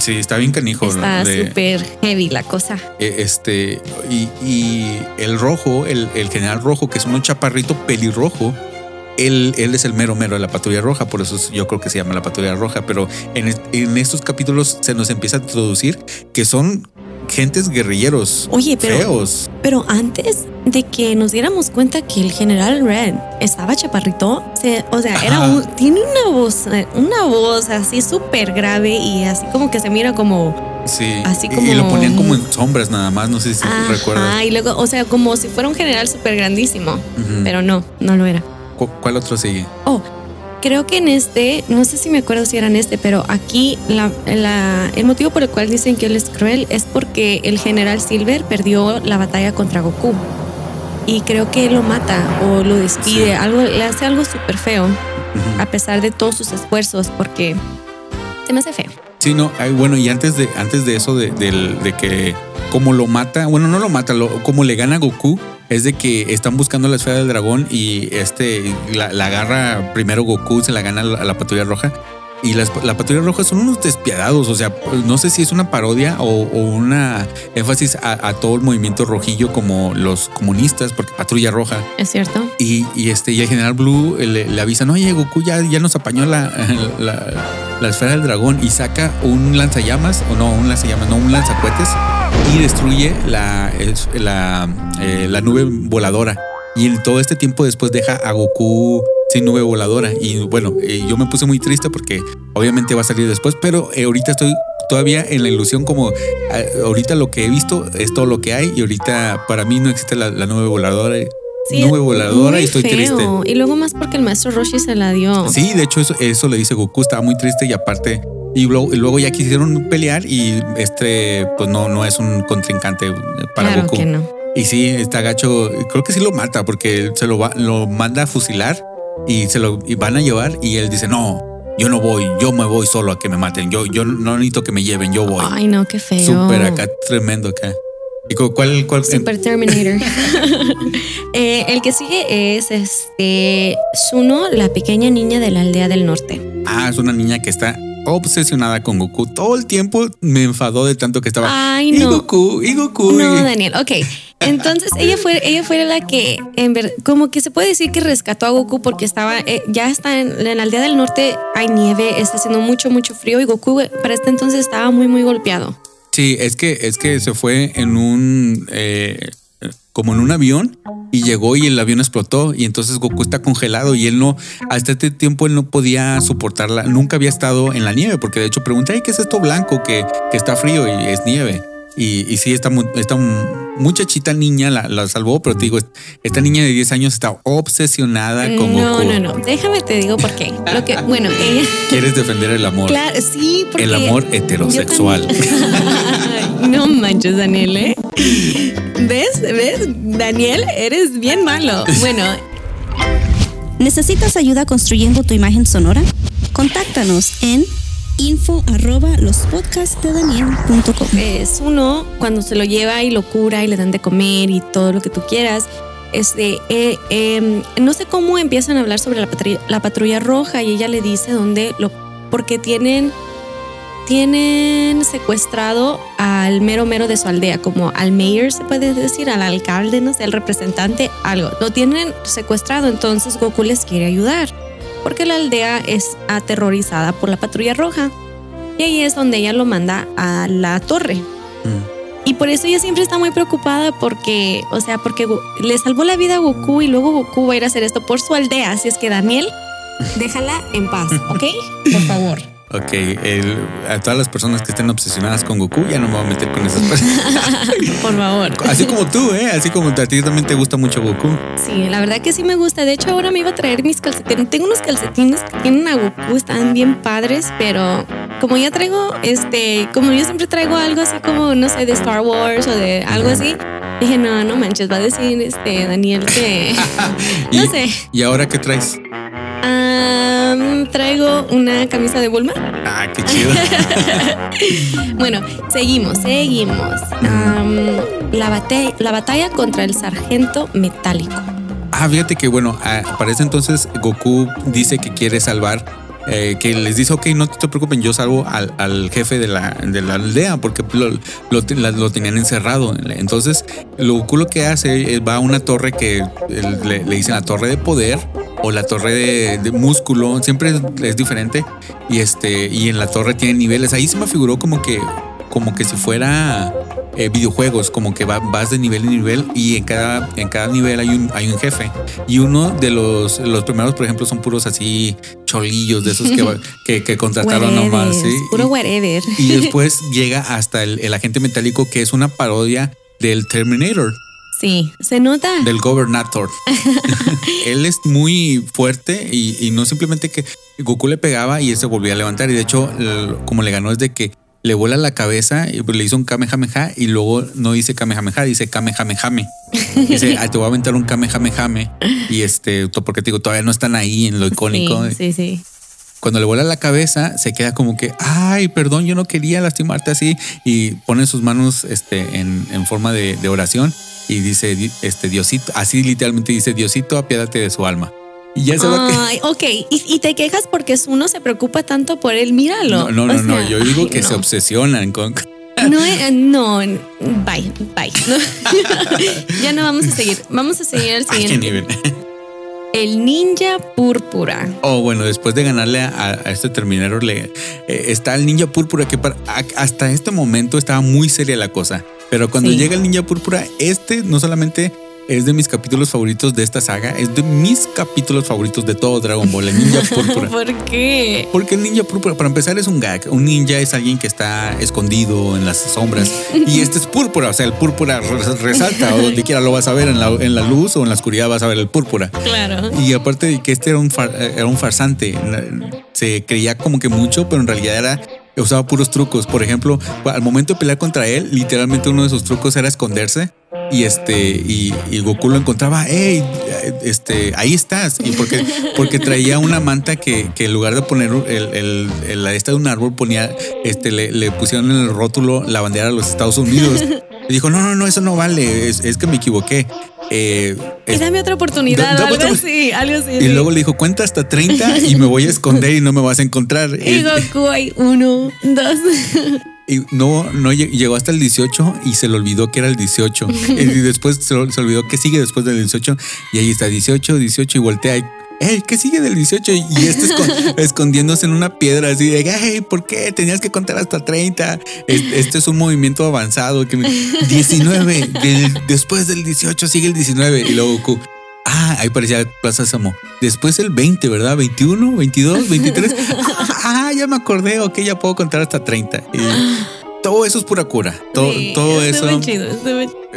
Speaker 6: Sí, está bien canijo.
Speaker 3: Está súper heavy la cosa.
Speaker 6: eh, Este, y, y el rojo, el, el general rojo, que es un chaparrito pelirrojo, él, él es el mero mero de la patrulla roja, por eso es- yo creo que se llama la patrulla roja, pero en, en estos capítulos se nos empieza a introducir que son gentes guerrilleros
Speaker 3: Oye, pero-
Speaker 6: feos.
Speaker 3: Pero antes de que nos diéramos cuenta que el general Red estaba chaparrito, se- o sea, era
Speaker 6: Ajá.
Speaker 3: un, tiene una voz, una voz así súper grave y así como que se mira como,
Speaker 6: Sí,
Speaker 3: Así
Speaker 6: y- y,
Speaker 3: como-
Speaker 6: lo ponían como en sombras nada más, no sé si recuerdas.
Speaker 3: ajá, y luego, o sea, como si fuera un general súper grandísimo, pero no, no lo era.
Speaker 6: ¿Cu- ¿Cuál otro sigue?
Speaker 3: Oh, creo que en este, no sé si me acuerdo si era en este, pero aquí la, la- el motivo por el cual dicen que él es cruel es porque el general Silver perdió la batalla contra Goku. Y creo que lo mata o lo despide,
Speaker 6: Sí.
Speaker 3: algo, le hace algo súper feo, a pesar de todos sus esfuerzos, porque se me hace feo.
Speaker 6: Sí, no, ay, bueno, y antes de, antes de eso, de, del- de que como lo mata, bueno, no lo mata, lo, como le gana a Goku, es de que están buscando la esfera del dragón y este la, la agarra primero Goku, se la gana a la, la patrulla roja. Y las- la patrulla roja son unos despiadados, o sea, no sé si es una parodia o, o una énfasis a, a todo el movimiento rojillo como los comunistas, porque patrulla roja.
Speaker 3: ¿Es cierto?
Speaker 6: Y, y este, y el general Blue le, le avisan, oye, Goku ya, ya nos apañó la, la, la esfera del dragón y saca un lanzallamas, o no, un lanzallamas, no, un lanzacuetes y destruye la, eh, la nube voladora. Y en todo este tiempo después deja a Goku sin nube voladora. Y bueno, eh, yo me puse muy triste porque obviamente va a salir después, pero eh, ahorita estoy todavía en la ilusión como eh, ahorita lo que he visto es todo lo que hay y ahorita para mí no existe la, la nube voladora. nube voladora y estoy
Speaker 3: feo.
Speaker 6: triste.
Speaker 3: Y luego más porque el maestro Roshi se la dio.
Speaker 6: Sí, de hecho eso, eso le dice Goku, estaba muy triste y aparte y luego, y luego ya quisieron pelear y este pues no no es un contrincante para
Speaker 3: claro
Speaker 6: Goku.
Speaker 3: que no.
Speaker 6: Y sí, está gacho, creo que sí lo mata porque se lo va, lo manda a fusilar y se lo y van a llevar y él dice, "No, yo no voy, yo me voy solo a que me maten. Yo yo no necesito que me lleven, yo voy."
Speaker 3: Ay, no, qué feo.
Speaker 6: Súper acá tremendo acá. ¿Y cu- cuál cuál
Speaker 3: Super Terminator. Eh, el que sigue es este Suno, la pequeña niña de la aldea del norte.
Speaker 6: Ah, es una niña que está obsesionada con Goku. Todo el tiempo me enfadó de tanto que estaba.
Speaker 3: Ay,
Speaker 6: y
Speaker 3: no.
Speaker 6: Goku, y Goku.
Speaker 3: No,
Speaker 6: y-
Speaker 3: Daniel, ok. Entonces ella fue, ella fue la que, en ver, como que se puede decir que rescató a Goku porque estaba, eh, ya está en, en la aldea del norte, hay nieve, está haciendo mucho, mucho frío y Goku eh, para este entonces estaba muy, muy golpeado.
Speaker 6: Sí, es que, es que se fue en un. eh, como en un avión y llegó y el avión explotó y entonces Goku está congelado y él no, hasta este tiempo él no podía soportarla, nunca había estado en la nieve porque de hecho pregunté, ¿qué es esto blanco que, que está frío y es nieve? Y, y sí, esta, esta muchachita niña la, la salvó, pero te digo, esta niña de 10 años está obsesionada con
Speaker 3: No,
Speaker 6: Goku.
Speaker 3: no, no. Déjame te digo por qué. Lo que, bueno, ella.
Speaker 6: Quieres defender el amor.
Speaker 3: Claro, sí, porque.
Speaker 6: El amor heterosexual.
Speaker 3: no manches, Daniel, ¿eh? ¿Ves? ¿Ves? Daniel, eres bien malo. Bueno,
Speaker 7: ¿Necesitas ayuda construyendo tu imagen sonora? Contáctanos en info arroba lospodcastdedaniel.com.
Speaker 3: es uno cuando se lo lleva y lo cura y le dan de comer y todo lo que tú quieras. Este, eh, em, no sé cómo empiezan a hablar sobre la patrulla, la patrulla roja y ella le dice dónde lo. Porque tienen. Tienen secuestrado al mero mero de su aldea, como al mayor se puede decir, al alcalde, no sé, al representante, algo. Lo tienen secuestrado, entonces Goku les quiere ayudar, porque la aldea es aterrorizada por la patrulla roja. Y ahí es donde ella lo manda a la torre. Y por eso ella siempre está muy preocupada porque, o sea, porque le salvó la vida a Goku y luego Goku va a ir a hacer esto por su aldea. Así es que Daniel, déjala en paz, ¿ok? Por favor.
Speaker 6: Ok, el- a todas las personas que estén obsesionadas con Goku, ya no me voy a meter con esas personas.
Speaker 3: Por favor.
Speaker 6: Así como tú, ¿eh? Así como a ti también te gusta mucho Goku.
Speaker 3: Sí, la verdad que sí me gusta. De hecho, ahora me iba a traer mis calcetines. Tengo unos calcetines que tienen a Goku, están bien padres, pero como ya traigo, este, como yo siempre traigo algo así como, no sé, de Star Wars o de algo así, dije, no, no manches, va a decir este Daniel que.
Speaker 6: Y,
Speaker 3: no sé.
Speaker 6: ¿Y ahora qué traes?
Speaker 3: Traigo una camisa de Bulma.
Speaker 6: Ah, qué chido.
Speaker 3: Bueno, seguimos, seguimos. Am, la, batalla, la batalla contra el sargento metálico.
Speaker 6: Ah, fíjate que bueno, ah, para ese entonces Goku dice que quiere salvar, eh, que les dice, ok, no te preocupen, yo salvo al, al jefe de la, de la aldea porque lo, lo, tenían encerrado. Entonces, lo Goku lo que hace es va a una torre que eh, le, le dicen la torre de poder o la torre de, de músculo, siempre es, es diferente. Y este, y en la torre tiene niveles. Ahí se me figuró como que, como que si fuera eh, videojuegos, como que va- vas de nivel en nivel y en cada, en cada nivel hay un, hay un jefe. Y uno de los, los primeros, por ejemplo, son puros así cholillos de esos que, que, que contrataron nomás.
Speaker 3: Whatever,
Speaker 6: ¿sí?
Speaker 3: Puro
Speaker 6: Y-
Speaker 3: whatever.
Speaker 6: y después llega hasta el, el agente metálico, que es una parodia del Terminator,
Speaker 3: Sí, se nota.
Speaker 6: del Gobernator. él es muy fuerte y, y no simplemente que Goku le pegaba y él se volvía a levantar. Y de hecho, como le ganó es de que le vuela la cabeza y pues le hizo un Kamehameha y luego no dice Kamehameha, dice Kamehamehame. Dice, "Ah, te voy a aventar un Kamehamehame. Y este, porque te digo, todavía no están ahí en lo icónico.
Speaker 3: Sí, sí, sí.
Speaker 6: Cuando le vuela la cabeza, se queda como que, ay, perdón, yo no quería lastimarte así. Y pone sus manos este, en, en forma de, de oración y dice, di- este Diosito, así literalmente dice, Diosito, apiádate de su alma. Y ya se va que.
Speaker 3: Ay, ok. Y, y te quejas porque uno se preocupa tanto por él. Míralo.
Speaker 6: No, no, no, yo digo
Speaker 3: ay,
Speaker 6: que se obsesionan con.
Speaker 3: No, eh, no, bye, bye. ya no vamos a seguir. Vamos a seguir al
Speaker 6: ¿A qué
Speaker 3: siguiente.
Speaker 6: nivel?
Speaker 3: El ninja púrpura.
Speaker 6: Oh, bueno, después de ganarle a, a este Terminator, le, eh, está el ninja púrpura que para- a- hasta este momento estaba muy seria la cosa. Pero cuando
Speaker 3: Sí.
Speaker 6: llega el ninja púrpura, este no solamente es de mis capítulos favoritos de esta saga, es de mis capítulos favoritos de todo Dragon Ball, el ninja púrpura.
Speaker 3: ¿Por qué?
Speaker 6: Porque el ninja púrpura, para empezar, es un gag. Un ninja es alguien que está escondido en las sombras. Y este es púrpura, o sea, el púrpura res- resalta, o donde quiera lo vas a ver, en la, en la luz o en la oscuridad vas a ver el púrpura.
Speaker 3: Claro.
Speaker 6: Y aparte de que este era un, far- era un farsante, se creía como que mucho, pero en realidad era usaba puros trucos. Por ejemplo, al momento de pelear contra él, literalmente uno de sus trucos era esconderse. Y este, y, y Goku lo encontraba, hey, este, ahí estás. Y porque, porque traía una manta que, que en lugar de poner el, el- el- la esta de un árbol, ponía, este, le, le pusieron en el rótulo la bandera de los Estados Unidos. Y dijo, no, no, no, eso no vale, es, es que me equivoqué. Eh,
Speaker 3: Y dame otra oportunidad,
Speaker 6: Da-
Speaker 3: algo así, algo así.
Speaker 6: y
Speaker 3: sí.
Speaker 6: luego le dijo, cuenta hasta 30 y me voy a esconder y no me vas a encontrar.
Speaker 3: Y Goku hay uno, dos.
Speaker 6: Y no, no lle- llegó hasta el 18 y se le olvidó que era el 18. y después se, olvidó que sigue después del 18 y ahí está 18, 18 y voltea y, hey, ¿qué sigue del 18? Y este escon- escondiéndose en una piedra así de, hey, ¿por qué? Tenías que contar hasta 30. Es- Este es un movimiento avanzado. Que me- 19, del- después del 18 sigue el 19. Y luego ah, ahí parecía Plaza Samo. Después el 20, ¿verdad? 21, 22, 23. Ah, ya me acordé, ok, ya puedo contar hasta 30. Y todo eso es pura cura. Todo,
Speaker 3: Sí,
Speaker 6: eso.
Speaker 3: chido.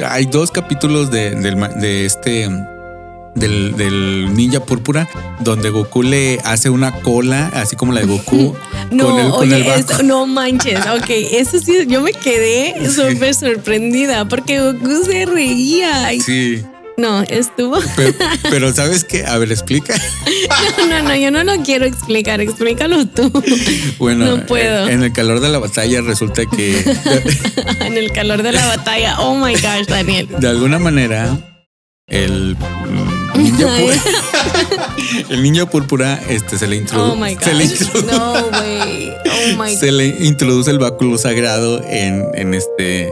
Speaker 6: Hay dos capítulos de, este. Del, del ninja púrpura donde Goku le hace una cola así como la de Goku
Speaker 3: No,
Speaker 6: con el, con
Speaker 3: oye,
Speaker 6: el
Speaker 3: eso- no manches. Ok, eso sí, yo me quedé súper sorprendida porque Goku se reía.
Speaker 6: Sí,
Speaker 3: No, estuvo.
Speaker 6: pero, pero ¿sabes qué? A ver, explica.
Speaker 3: No, no, no, yo no lo quiero explicar. Explícalo tú.
Speaker 6: Bueno,
Speaker 3: No puedo.
Speaker 6: en el calor de la batalla resulta que
Speaker 3: en el calor de la batalla. Oh my gosh, Daniel.
Speaker 6: de alguna manera el púrpura, el ninja púrpura este, se le introduce
Speaker 3: Oh my
Speaker 6: se le
Speaker 3: gosh.
Speaker 6: introduce-
Speaker 3: No, güey. Oh my
Speaker 6: se le introduce el báculo sagrado en, en este.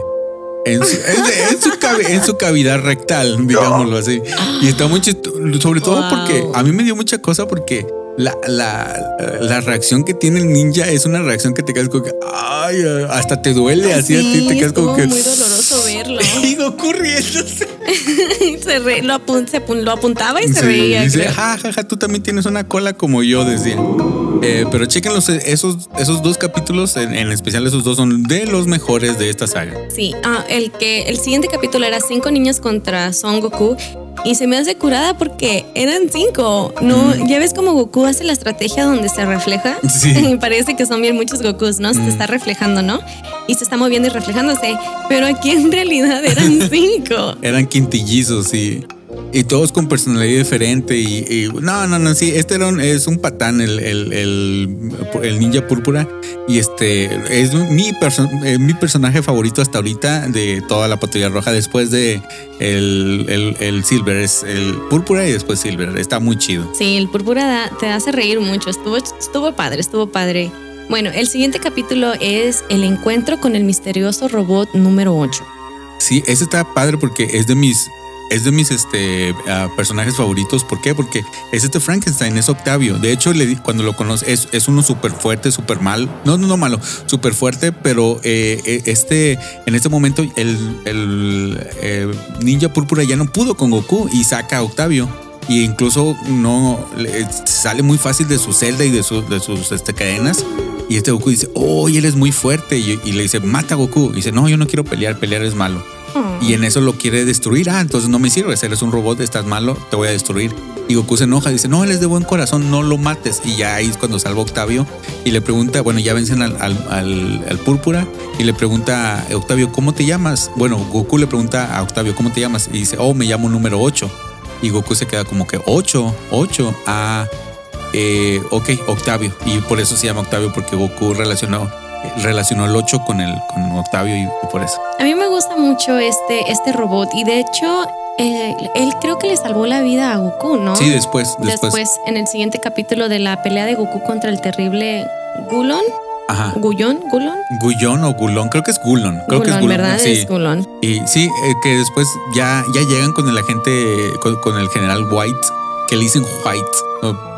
Speaker 6: En su, en- en su cavi- en su cavidad rectal, digámoslo así. Y está muy chistoso, sobre todo
Speaker 3: Wow.
Speaker 6: porque a mí me dio mucha cosa porque la, la, la reacción que tiene el ninja es una reacción que te quedas como que, ay, hasta te duele así a ti,
Speaker 3: Sí,
Speaker 6: te quedas como que.
Speaker 3: muy doloroso verlo.
Speaker 6: Y Goku riéndose.
Speaker 3: se re- lo, apun- se lo apuntaba y se
Speaker 6: Sí,
Speaker 3: reía.
Speaker 6: dice, ja, ja, ja, tú también tienes una cola como yo, decía. Eh, pero chequen los, esos, esos dos capítulos, en, en especial esos dos, son de los mejores de esta saga.
Speaker 3: Sí, ah, el que el siguiente capítulo era cinco niños contra Son Goku y se me hace curada porque eran cinco. No, ya ves como Goku hace la estrategia donde se refleja.
Speaker 6: Sí.
Speaker 3: Y parece que son bien muchos Gokus, ¿no? Se está reflejando, ¿no? Y se está moviendo y reflejándose. Pero aquí en realidad eran cinco.
Speaker 6: Eran quintillizos y, y todos con personalidad diferente. Y, y- no, no, no, sí, este era un- es un patán, el, el, el, el ninja púrpura. Y este es mi, perso- eh, mi personaje favorito hasta ahorita de toda la patrulla roja, después de el, el, el Silver. Es el púrpura y después Silver. Está muy chido.
Speaker 3: Sí, el púrpura da- te hace reír mucho. Estuvo, estuvo padre, estuvo padre. Bueno, el siguiente capítulo es el encuentro con el misterioso robot número 8.
Speaker 6: Sí, ese está padre porque es de mis. Es de mis este, ah, personajes favoritos. ¿Por qué? Porque es este Frankenstein, es Octavio. De hecho, le cuando lo conoce, es, uno súper fuerte, súper mal. No, no, no malo, súper fuerte, pero eh, eh, este, en este momento el, eh, Ninja Púrpura ya no pudo con Goku y saca a Octavio. Y incluso no le- sale muy fácil de su celda y de, su- de sus este, cadenas. Y este Goku dice, oh, él es muy fuerte. Y, y le dice, mata a Goku. Y dice, no, yo no quiero pelear, pelear es malo. Y en eso lo quiere destruir. Ah, entonces no me sirves, eres un robot, estás malo, te voy a destruir. Y Goku se enoja, dice, no, él es de buen corazón, no lo mates. Y ya ahí es cuando salva Octavio y le pregunta, bueno, ya vencen al, al, al- al púrpura y le pregunta a Octavio, ¿cómo te llamas? Bueno, Goku le pregunta a Octavio, ¿cómo te llamas? Y dice, oh, me llamo número 8. Y Goku se queda como que 8, 8, ah, eh, ok, Octavio. Y por eso se llama Octavio, porque Goku relacionó, relacionó el 8 con, el, con Octavio y, y por eso.
Speaker 3: A mí me gusta mucho este, este robot y de hecho eh, él creo que le salvó la vida a Goku, ¿no?
Speaker 6: Sí, después, después.
Speaker 3: Después, en el siguiente capítulo de la pelea de Goku contra el terrible Gulon,
Speaker 6: Ajá.
Speaker 3: Gullón, Gulon,
Speaker 6: Gullón o Gulón, creo que es Gulón. Creo que es
Speaker 3: Gulon. ¿verdad?
Speaker 6: Sí.
Speaker 3: Es Gulon.
Speaker 6: Y sí, eh, que después ya, ya llegan con el agente, con, con el general White, que le dicen White. o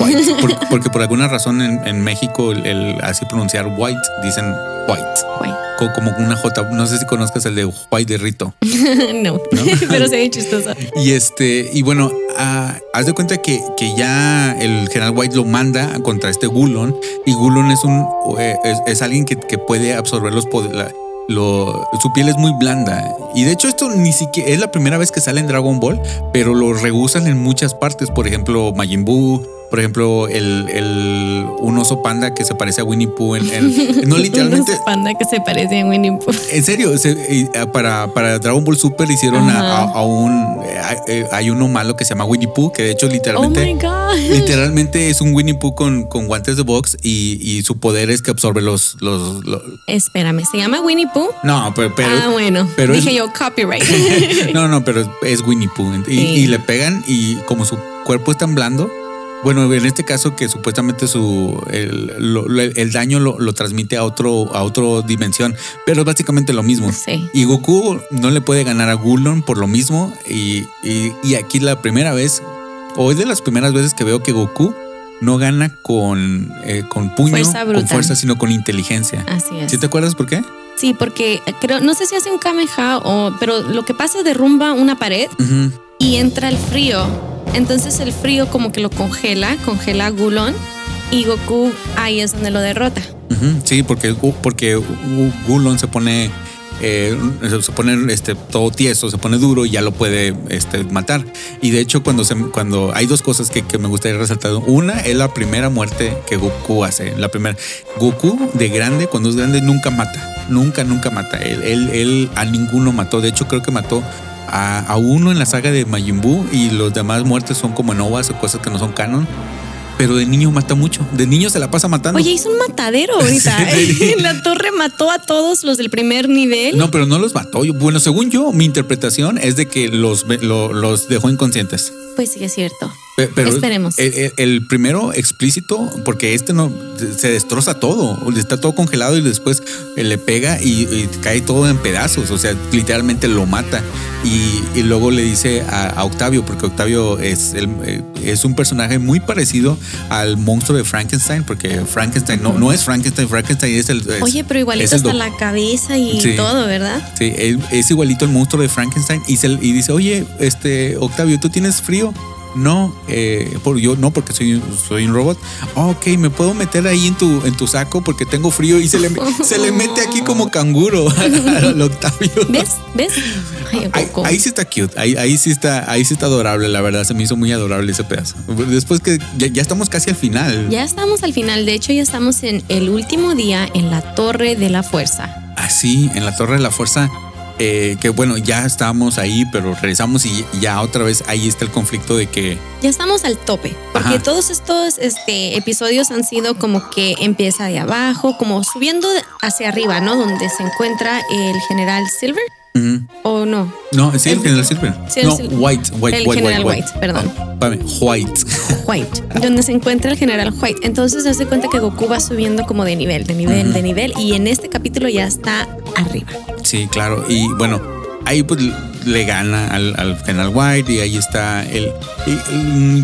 Speaker 6: White, por- porque por alguna razón en, en México el, el así pronunciar White dicen White,
Speaker 3: Guay.
Speaker 6: co- como una J. No sé si conozcas el de White de Rito.
Speaker 3: no, pero se ve chistoso.
Speaker 6: Y este, y bueno, ah, haz de cuenta que, que ya el general White lo manda contra este Gulon. Y Gulon es un eh, es, es alguien que, que puede absorber los poderes. su piel es muy blanda. Y de hecho, esto ni siquiera es la primera vez que sale en Dragon Ball, pero lo reusan en muchas partes. Por ejemplo, Majin Buu. Por ejemplo, el, el un oso panda que se parece a Winnie Pooh. En, en- no literalmente.
Speaker 3: Un oso panda que se parece a Winnie Pooh.
Speaker 6: En serio, se- ah, para, para Dragon Ball Super hicieron a,
Speaker 3: Ajá.
Speaker 6: a- a un. eh, eh, hay uno malo que se llama Winnie Pooh, que de hecho
Speaker 3: Oh my
Speaker 6: literalmente.
Speaker 3: God.
Speaker 6: Literalmente es un Winnie Pooh con, con guantes de box y, y su poder es que absorbe los. los, los-
Speaker 3: Espérame, ¿se llama Winnie Pooh?
Speaker 6: no, pero. pero
Speaker 3: ah, bueno.
Speaker 6: pero es-
Speaker 3: Dije yo, copyright.
Speaker 6: no, no, pero es Winnie Pooh. Y,
Speaker 3: Sí.
Speaker 6: y le pegan y como su cuerpo es tan blando. Bueno, en este caso que supuestamente su el, lo- el daño lo, lo transmite a otro a otra dimensión, pero es básicamente lo mismo.
Speaker 3: Sí.
Speaker 6: Y Goku no le puede ganar a Gulon por lo mismo. Y, y- y aquí la primera vez o es de las primeras veces que veo que Goku no gana con, eh, con puño,
Speaker 3: Fuerza
Speaker 6: con fuerza, sino con inteligencia.
Speaker 3: Así es.
Speaker 6: ¿Sí te acuerdas por qué?
Speaker 3: Sí, porque creo, no sé si hace un Kameha o, pero lo que pasa es derrumba una pared
Speaker 6: Ujú.
Speaker 3: y entra el frío. Entonces el frío como que lo congela, congela a Gulon y Goku ahí es donde lo derrota.
Speaker 6: Sí, porque, porque Gu- Gulon se pone, eh, se pone este, todo tieso, se pone duro y ya lo puede este, matar. Y de hecho, cuando, se, cuando hay dos cosas que, que me gustaría resaltar. Una es la primera muerte que Goku hace. La primera, Goku de grande, cuando es grande, nunca mata. Nunca, nunca mata. Él, él a ninguno mató. De hecho, creo que mató a, a uno en la saga de Majin Buu y los demás muertes son como novas o cosas que no son canon. Pero de niño mata mucho. De niño se la pasa matando.
Speaker 3: Oye, hizo un matadero ahorita.
Speaker 6: Sí.
Speaker 3: la torre mató a todos los del primer nivel.
Speaker 6: No, pero no los mató. Bueno, según yo, mi interpretación es de que los, lo- los dejó inconscientes.
Speaker 3: Pues sí, es cierto.
Speaker 6: Pe- Pero
Speaker 3: Esperemos.
Speaker 6: El, el- el primero explícito, porque este no se destroza todo, está todo congelado y después le pega y, y cae todo en pedazos. O sea, literalmente lo mata. Y, y luego le dice a, a Octavio, porque Octavio es, el- eh, es un personaje muy parecido al monstruo de Frankenstein, porque Frankenstein no, no es Frankenstein, Frankenstein es el. es-
Speaker 3: Oye, pero igualito hasta la cabeza y
Speaker 6: Sí.
Speaker 3: todo, ¿verdad?
Speaker 6: Sí, es, es igualito el monstruo de Frankenstein y, se- y dice, oye, este Octavio, ¿tú tienes frío? No, eh, por, yo no, porque soy, soy un robot. "Ah, ok, me puedo meter ahí en tu, en tu saco porque tengo frío y se le, se le mete aquí como canguro al Octavio.
Speaker 3: ¿Ves? ¿Ves? Ay,
Speaker 6: Ahí, sí está cute, ahí, ahí sí está, ahí sí está adorable, la verdad, se me hizo muy adorable ese pedazo. Después que ya, ya estamos casi al final.
Speaker 3: Ya estamos al final, de hecho ya estamos en el último día en la Torre de la Fuerza.
Speaker 6: Así, en la Torre de la Fuerza, eh, que bueno, ya estábamos ahí, pero regresamos y ya otra vez ahí está el conflicto de que
Speaker 3: Ya estamos al tope, porque
Speaker 6: Ajá.
Speaker 3: todos estos este, episodios han sido como que empieza de abajo, como subiendo hacia arriba, ¿no? Donde se encuentra el general Silver. ¿o no?
Speaker 6: No, sí, el,
Speaker 3: El-
Speaker 6: general Silver.
Speaker 3: sí, el
Speaker 6: no,
Speaker 3: Sil-
Speaker 6: White, White,
Speaker 3: el
Speaker 6: White,
Speaker 3: general
Speaker 6: White,
Speaker 3: White, perdón.
Speaker 6: Ah, White.
Speaker 3: White, donde se encuentra el general White. Entonces se hace cuenta que Goku va subiendo como de nivel, de nivel, de nivel, y en este capítulo ya está arriba.
Speaker 6: Sí, claro. Y bueno, ahí pues le gana al, al general White y ahí está el,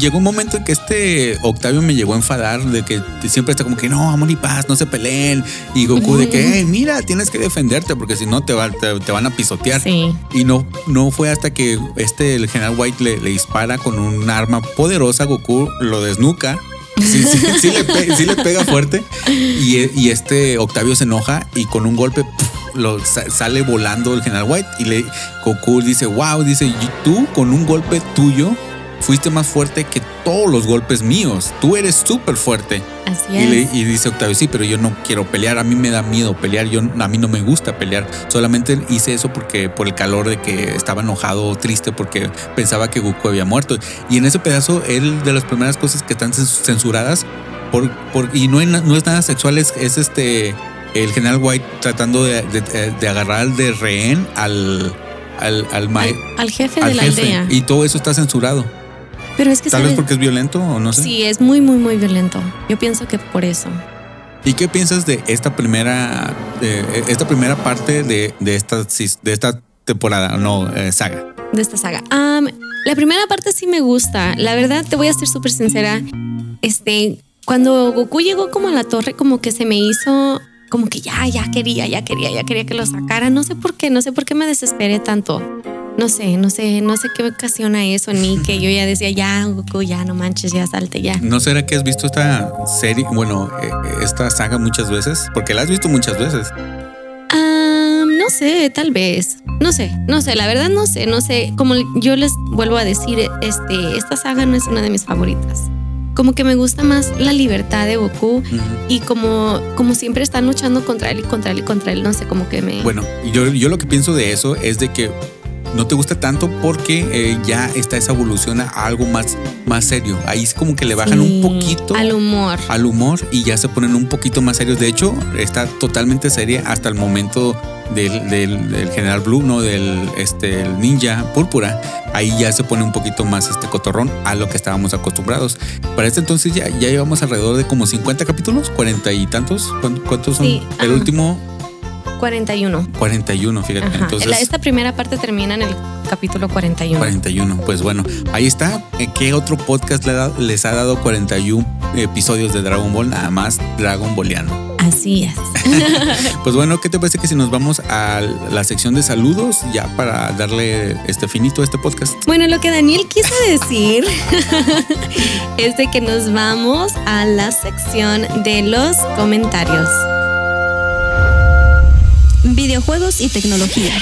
Speaker 6: llegó un momento en que este Octavio me llegó a enfadar de que siempre está como que no, amor y paz, no se peleen. Y Goku de que, "Hey, mira, tienes que defenderte porque si no te, va- te, te van a pisotear.
Speaker 3: Sí.
Speaker 6: Y no, no fue hasta que este, el general White le, le dispara con un arma poderosa, Goku lo desnuca. Sí, sí, sí le, pe- sí le pega fuerte. Y, y este Octavio se enoja y con un golpe. Lo sa- sale volando el general White. Y le Goku dice, wow, dice, "Y tú con un golpe tuyo fuiste más fuerte que todos los golpes míos. Tú eres súper fuerte.
Speaker 3: Así
Speaker 6: Y,
Speaker 3: es.
Speaker 6: le- y dice Octavio, sí, pero yo no quiero pelear, a mí me da miedo pelear, yo, a mí no me gusta pelear, solamente hice eso porque por el calor de que estaba enojado o triste porque pensaba que Goku había muerto. Y en ese pedazo, él de las primeras cosas que están cens- censuradas, por, por, y no, es nada sexual, es, es este, el general White tratando de, de- de agarrar de rehén al, al, al,
Speaker 3: al, al jefe
Speaker 6: al
Speaker 3: de la
Speaker 6: jefe.
Speaker 3: aldea.
Speaker 6: Y todo eso está censurado.
Speaker 3: Pero es que
Speaker 6: Tal vez porque es violento o no sé.
Speaker 3: Sí, es muy, muy, muy violento. Yo pienso que por eso.
Speaker 6: ¿Y qué piensas de esta primera, de esta primera parte de, de, esta, de esta temporada, no, eh, saga?
Speaker 3: de esta saga. La primera parte sí me gusta. La verdad, te voy a ser súper sincera. Este, cuando Goku llegó como a la torre, como que se me hizo como que ya, ya quería, ya quería, ya quería que lo sacara. No sé por qué, no sé por qué me desesperé tanto. No sé, no sé, no sé qué ocasiona eso en mí, que yo ya decía, ya, Goku, ya, no manches, ya salte, ya.
Speaker 6: ¿No será que has visto esta serie, bueno, eh, esta saga muchas veces? Porque la has visto muchas veces.
Speaker 3: Am, no sé, tal vez. No sé, no sé, la verdad no sé, no sé. Como yo les vuelvo a decir, este, esta saga no es una de mis favoritas. Como que me gusta más la libertad de Goku y como, como siempre están luchando contra él y contra él y contra él, no sé, como que me...
Speaker 6: Bueno, yo, yo lo que pienso de eso es de que no te gusta tanto porque eh, ya está esa evolución a algo más, más serio. Ahí es como que le bajan
Speaker 3: Sí,
Speaker 6: un poquito
Speaker 3: Al humor.
Speaker 6: al humor y ya se ponen un poquito más serios. De hecho, está totalmente seria hasta el momento del, del- del general Blue, no del este, el ninja púrpura. Ahí ya se pone un poquito más este cotorrón a lo que estábamos acostumbrados. Para este entonces ya, ya llevamos alrededor de como 50 capítulos, 40 y tantos. ¿Cuántos, son?
Speaker 3: Sí,
Speaker 6: el
Speaker 3: ah.
Speaker 6: último
Speaker 3: 41.
Speaker 6: 41, fíjate.
Speaker 3: Ajá.
Speaker 6: Entonces,
Speaker 3: esta primera parte termina en el capítulo 41.
Speaker 6: 41. Pues bueno, ahí está. Eh, ¿Qué otro podcast les ha dado 41 episodios de Dragon Ball? Nada más Dragon Balleando.
Speaker 3: Así es.
Speaker 6: Pues bueno, ¿qué te parece que si nos vamos a la sección de saludos ya para darle este finito a este podcast?
Speaker 3: Bueno, lo que Daniel quiso decir es de que nos vamos a la sección de los comentarios.
Speaker 7: Videojuegos y tecnología.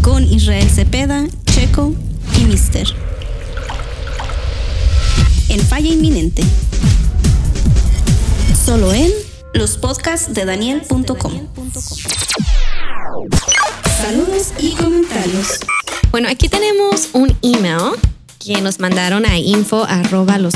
Speaker 7: Con Israel Cepeda, Checo y Mister. En falla inminente. Solo en los podcasts de Daniel.com. Saludos y comentarios.
Speaker 3: Bueno, aquí tenemos un email que nos mandaron a info arroba los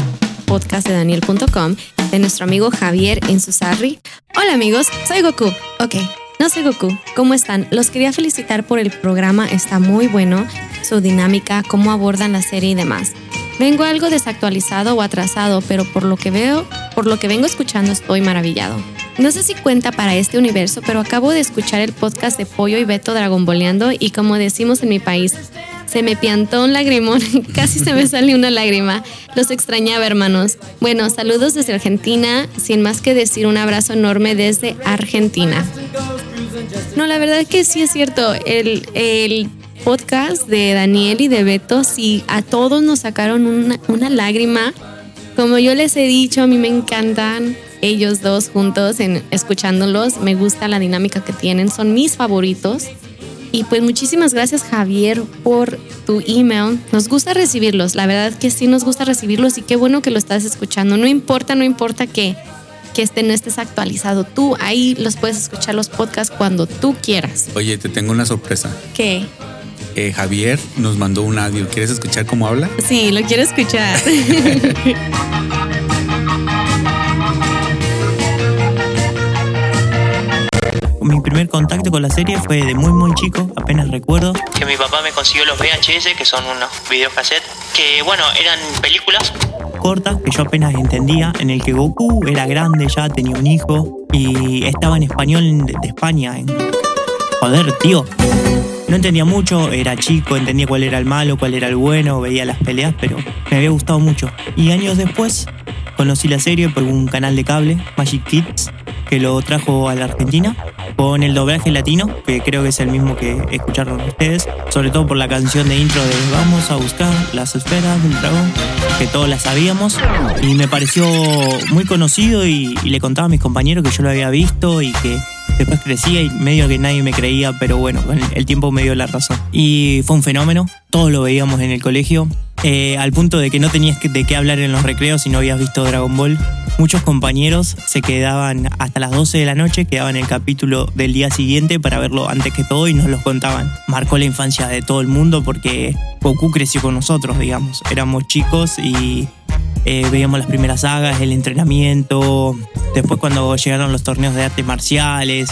Speaker 3: de Daniel.com de nuestro amigo Javier Insusarri. Hola amigos, soy Goku. Ok, no soy Goku. ¿Cómo están? Los quería felicitar por el programa, está muy bueno, su dinámica, cómo abordan la serie y demás. Vengo algo desactualizado o atrasado, pero por lo que veo, por lo que vengo escuchando estoy maravillado. No sé si cuenta para este universo, pero acabo de escuchar el podcast de Pollo y Beto Dragonboleando y como decimos en mi país, se me piantó un lagrimón, casi se me salió una lágrima. Los extrañaba, hermanos. Bueno, saludos desde Argentina, sin más que decir un abrazo enorme desde Argentina. No, la verdad que sí es cierto. El, el podcast de Daniel y de Beto, sí, a todos nos sacaron una, una lágrima. Como yo les he dicho, a mí me encantan ellos dos juntos en escuchándolos. Me gusta la dinámica que tienen, son mis favoritos. Y pues muchísimas gracias Javier por tu email. Nos gusta recibirlos, la verdad que sí nos gusta recibirlos y qué bueno que lo estás escuchando. No importa, no importa que, que este no estés actualizado. Tú ahí los puedes escuchar los podcasts cuando tú quieras.
Speaker 6: Oye, te tengo una sorpresa.
Speaker 3: ¿Qué?
Speaker 6: Eh, Javier nos mandó un audio. ¿Quieres escuchar cómo habla?
Speaker 3: Sí, lo quiero escuchar.
Speaker 8: Mi primer contacto con la serie fue de muy muy chico, apenas recuerdo. Que mi papá me consiguió los VHS, que son unos videocassettes, que bueno, eran películas cortas que yo apenas entendía, en el que Goku era grande ya, tenía un hijo y estaba en español de, de España. En... Joder, tío. No entendía mucho, era chico, entendía cuál era el malo, cuál era el bueno, veía las peleas, pero me había gustado mucho. Y años después conocí la serie por un canal de cable, Magic Kids, que lo trajo a la Argentina con el doblaje latino, que creo que es el mismo que escucharon ustedes, sobre todo por la canción de intro de Vamos a buscar las esferas del dragón, que todos la sabíamos, y me pareció muy conocido y, y le contaba a mis compañeros que yo lo había visto y que después crecía y medio que nadie me creía, pero bueno, el, tiempo me dio la razón. Y fue un fenómeno, todos lo veíamos en el colegio, eh, al punto de que no tenías de qué hablar en los recreos si no habías visto Dragon Ball. Muchos compañeros se quedaban hasta las 12 de la noche, quedaban el capítulo del día siguiente para verlo antes que todo y nos los contaban. Marcó la infancia de todo el mundo porque Goku creció con nosotros, digamos. Éramos chicos y eh, veíamos las primeras sagas, el entrenamiento. Después cuando llegaron los torneos de artes marciales,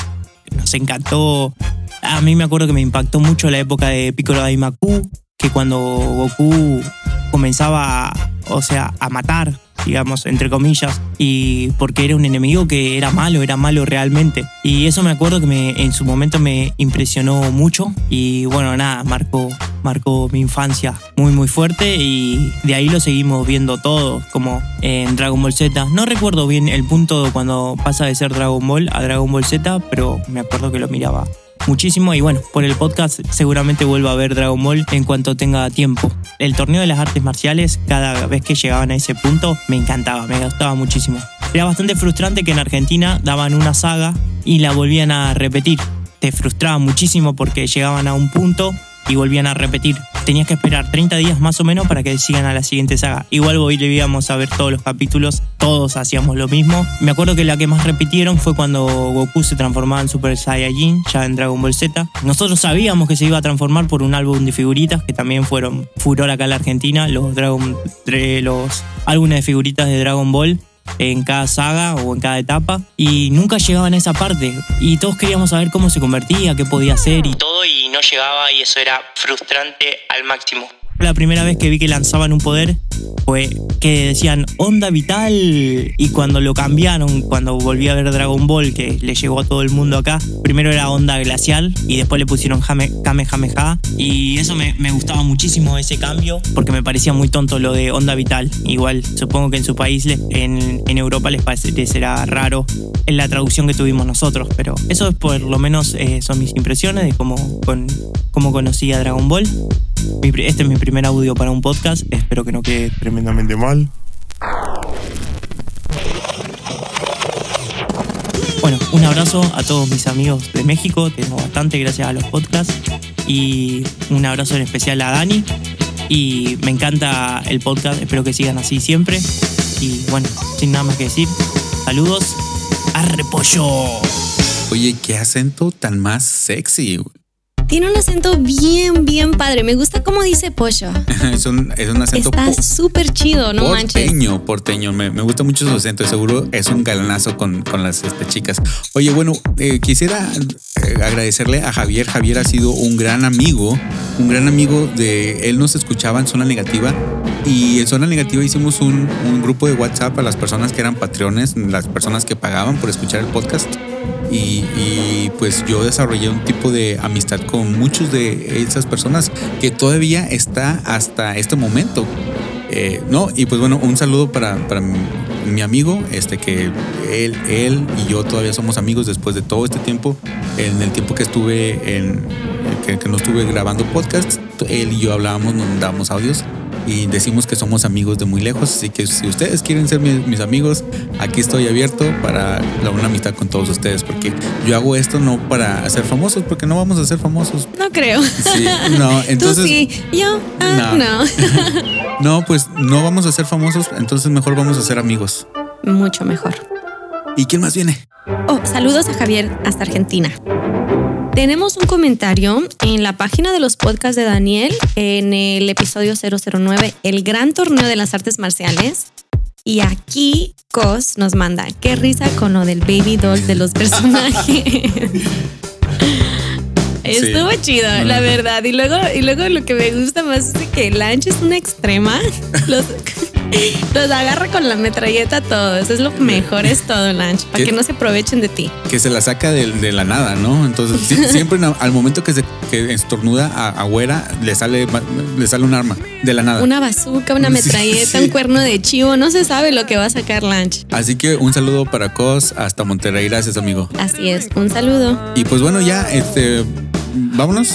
Speaker 8: nos encantó. A mí me acuerdo que me impactó mucho la época de Piccolo Daimaku, que cuando Goku comenzaba, o sea, a matar, digamos, entre comillas, y porque era un enemigo que era malo, era malo realmente. Y eso me acuerdo que me, en su momento me impresionó mucho y bueno, nada, marcó, marcó mi infancia muy muy fuerte y de ahí lo seguimos viendo todo, como en Dragon Ball Z. No recuerdo bien el punto cuando pasa de ser Dragon Ball a Dragon Ball Z, pero me acuerdo que lo miraba muchísimo y bueno, por el podcast seguramente vuelvo a ver Dragon Ball en cuanto tenga tiempo. El torneo de las artes marciales, cada vez que llegaban a ese punto, me encantaba, me gustaba muchísimo. Era bastante frustrante que en Argentina daban una saga y la volvían a repetir. Te frustraba muchísimo porque llegaban a un punto y volvían a repetir. Tenías que esperar 30 días más o menos para que sigan a la siguiente saga. Igual volvíamos a ver todos los capítulos, todos hacíamos lo mismo. Me acuerdo que la que más repitieron fue cuando Goku se transformaba en Super Saiyajin, ya en Dragon Ball Z. Nosotros sabíamos que se iba a transformar por un álbum de figuritas que también fueron furor acá en la Argentina, los, Dragon, dre- los álbumes de figuritas de Dragon Ball en cada saga o en cada etapa y nunca llegaban a esa parte y todos queríamos saber cómo se convertía, qué podía hacer y todo y no llegaba y eso era frustrante al máximo. La primera vez que vi que lanzaban un poder fue que decían onda vital y cuando lo cambiaron, cuando volví a ver Dragon Ball, que le llegó a todo el mundo acá, primero era onda glacial y después le pusieron Kamehameha y eso me, gustaba muchísimo ese cambio porque me parecía muy tonto lo de onda vital. Igual supongo que en su país, en, en Europa les parecerá raro en la traducción que tuvimos nosotros, pero eso es por lo menos eh, son mis impresiones de cómo, con, cómo conocí a Dragon Ball. Este es mi primer audio para un podcast, espero que no quede tremendamente mal. Bueno, un abrazo a todos mis amigos de México, tengo bastante gracias a los podcasts. Y un abrazo en especial a Dani. Y me encanta el podcast, espero que sigan así siempre. Y bueno, sin nada más que decir, saludos, a repollo.
Speaker 6: Oye, qué acento tan más sexy.
Speaker 3: Tiene un acento bien, bien padre. Me gusta cómo dice pollo.
Speaker 6: es, un, es un acento
Speaker 3: Está súper chido, no manches.
Speaker 6: Porteño, porteño. Me, me, gusta mucho su acento. Seguro es un galanazo con, con las este, chicas. Oye, bueno, eh, quisiera eh, agradecerle a Javier. Javier ha sido un gran amigo, un gran amigo de. Él nos escuchaba en Zona Negativa y en Zona Negativa hicimos un, un grupo de WhatsApp a las personas que eran patrones, las personas que pagaban por escuchar el podcast y, pues yo desarrollé un tipo de amistad con muchos de esas personas que todavía está hasta este momento. Eh, no, y pues bueno, un saludo para, mi, amigo, este que él, él y yo todavía somos amigos después de todo este tiempo. En el tiempo que estuve en que, no estuve grabando podcast, él y yo hablábamos, nos dábamos audios y decimos que somos amigos de muy lejos. Así que si ustedes quieren ser mis, amigos, aquí estoy abierto para la, una amistad con todos ustedes. Porque yo hago esto no para ser famosos, porque no vamos a ser famosos.
Speaker 3: No creo.
Speaker 6: Sí, no, entonces.
Speaker 3: Tú sí, yo ah, no.
Speaker 6: No. pues no vamos a ser famosos, entonces mejor vamos a ser amigos.
Speaker 3: Mucho mejor.
Speaker 6: ¿Y quién más viene?
Speaker 3: Oh, saludos a Javier hasta Argentina. Tenemos un comentario en la página de los podcasts de Daniel en el episodio 009, el gran torneo de las artes marciales. Y aquí Cos nos manda, qué risa con lo del baby doll de los personajes. Estuvo chido, la verdad. Y luego, y luego lo que me gusta más es que Lanch es una extrema. Los, los agarra con la metralleta todos. Es lo mejor, es todo, Lanch, para que no se aprovechen de ti.
Speaker 6: Que se la saca de, la nada, ¿no? Entonces, siempre al momento que se que estornuda a, a Güera, le sale, le sale un arma de la nada.
Speaker 3: Una bazooka, una metralleta, un cuerno de chivo. No se sabe lo que va a sacar Lanch.
Speaker 6: Así que un saludo para Cos hasta Monterrey. Gracias, amigo.
Speaker 3: Así es, un saludo.
Speaker 6: Y pues bueno, ya, este, vámonos.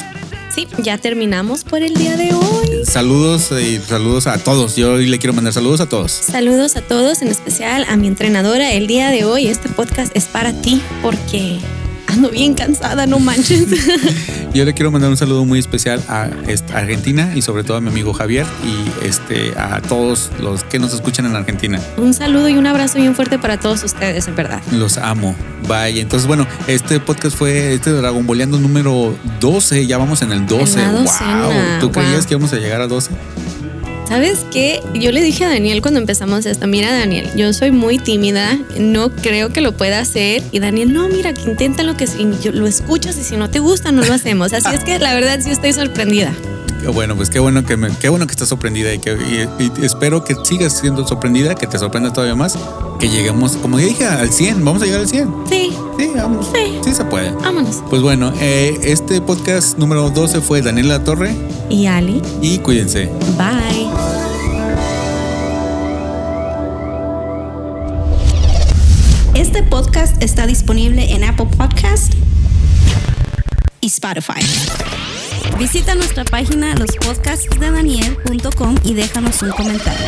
Speaker 3: Sí, ya terminamos por el día de hoy.
Speaker 6: Saludos y saludos a todos. Yo hoy le quiero mandar saludos a todos.
Speaker 3: Saludos a todos, en especial a mi entrenadora. El día de hoy este podcast es para ti porque ando bien cansada, no manches.
Speaker 6: Yo le quiero mandar un saludo muy especial a Argentina y sobre todo a mi amigo Javier y este a todos los que nos escuchan en Argentina.
Speaker 3: Un saludo y un abrazo bien fuerte para todos ustedes, en verdad.
Speaker 6: Los amo. Bye. Entonces, bueno, este podcast fue este Dragon Boleando número 12. Ya vamos en el 12. wow. ¿Tú creías que íbamos a llegar a 12?
Speaker 3: ¿Sabes qué? Yo le dije a Daniel cuando empezamos esto, mira Daniel, yo soy muy tímida, no creo que lo pueda hacer. Y Daniel, no, mira, que intenta lo que lo escuchas y si no te gusta, no lo hacemos. Así es que la verdad sí estoy sorprendida.
Speaker 6: Bueno, pues qué bueno que me, qué bueno que estás sorprendida y que espero que sigas siendo sorprendida, que te sorprenda todavía más, que lleguemos, como dije, al 100. Vamos a llegar al 100.
Speaker 3: Sí.
Speaker 6: Sí, vamos. Sí. Sí se puede.
Speaker 3: Vámonos.
Speaker 6: Pues bueno, eh, este podcast número 12 fue Daniela Torre
Speaker 3: y Ali.
Speaker 6: Y cuídense.
Speaker 3: Bye.
Speaker 7: Este podcast está disponible en Apple Podcast y Spotify. Visita nuestra página lospodcastsdedaniel.com y déjanos un comentario.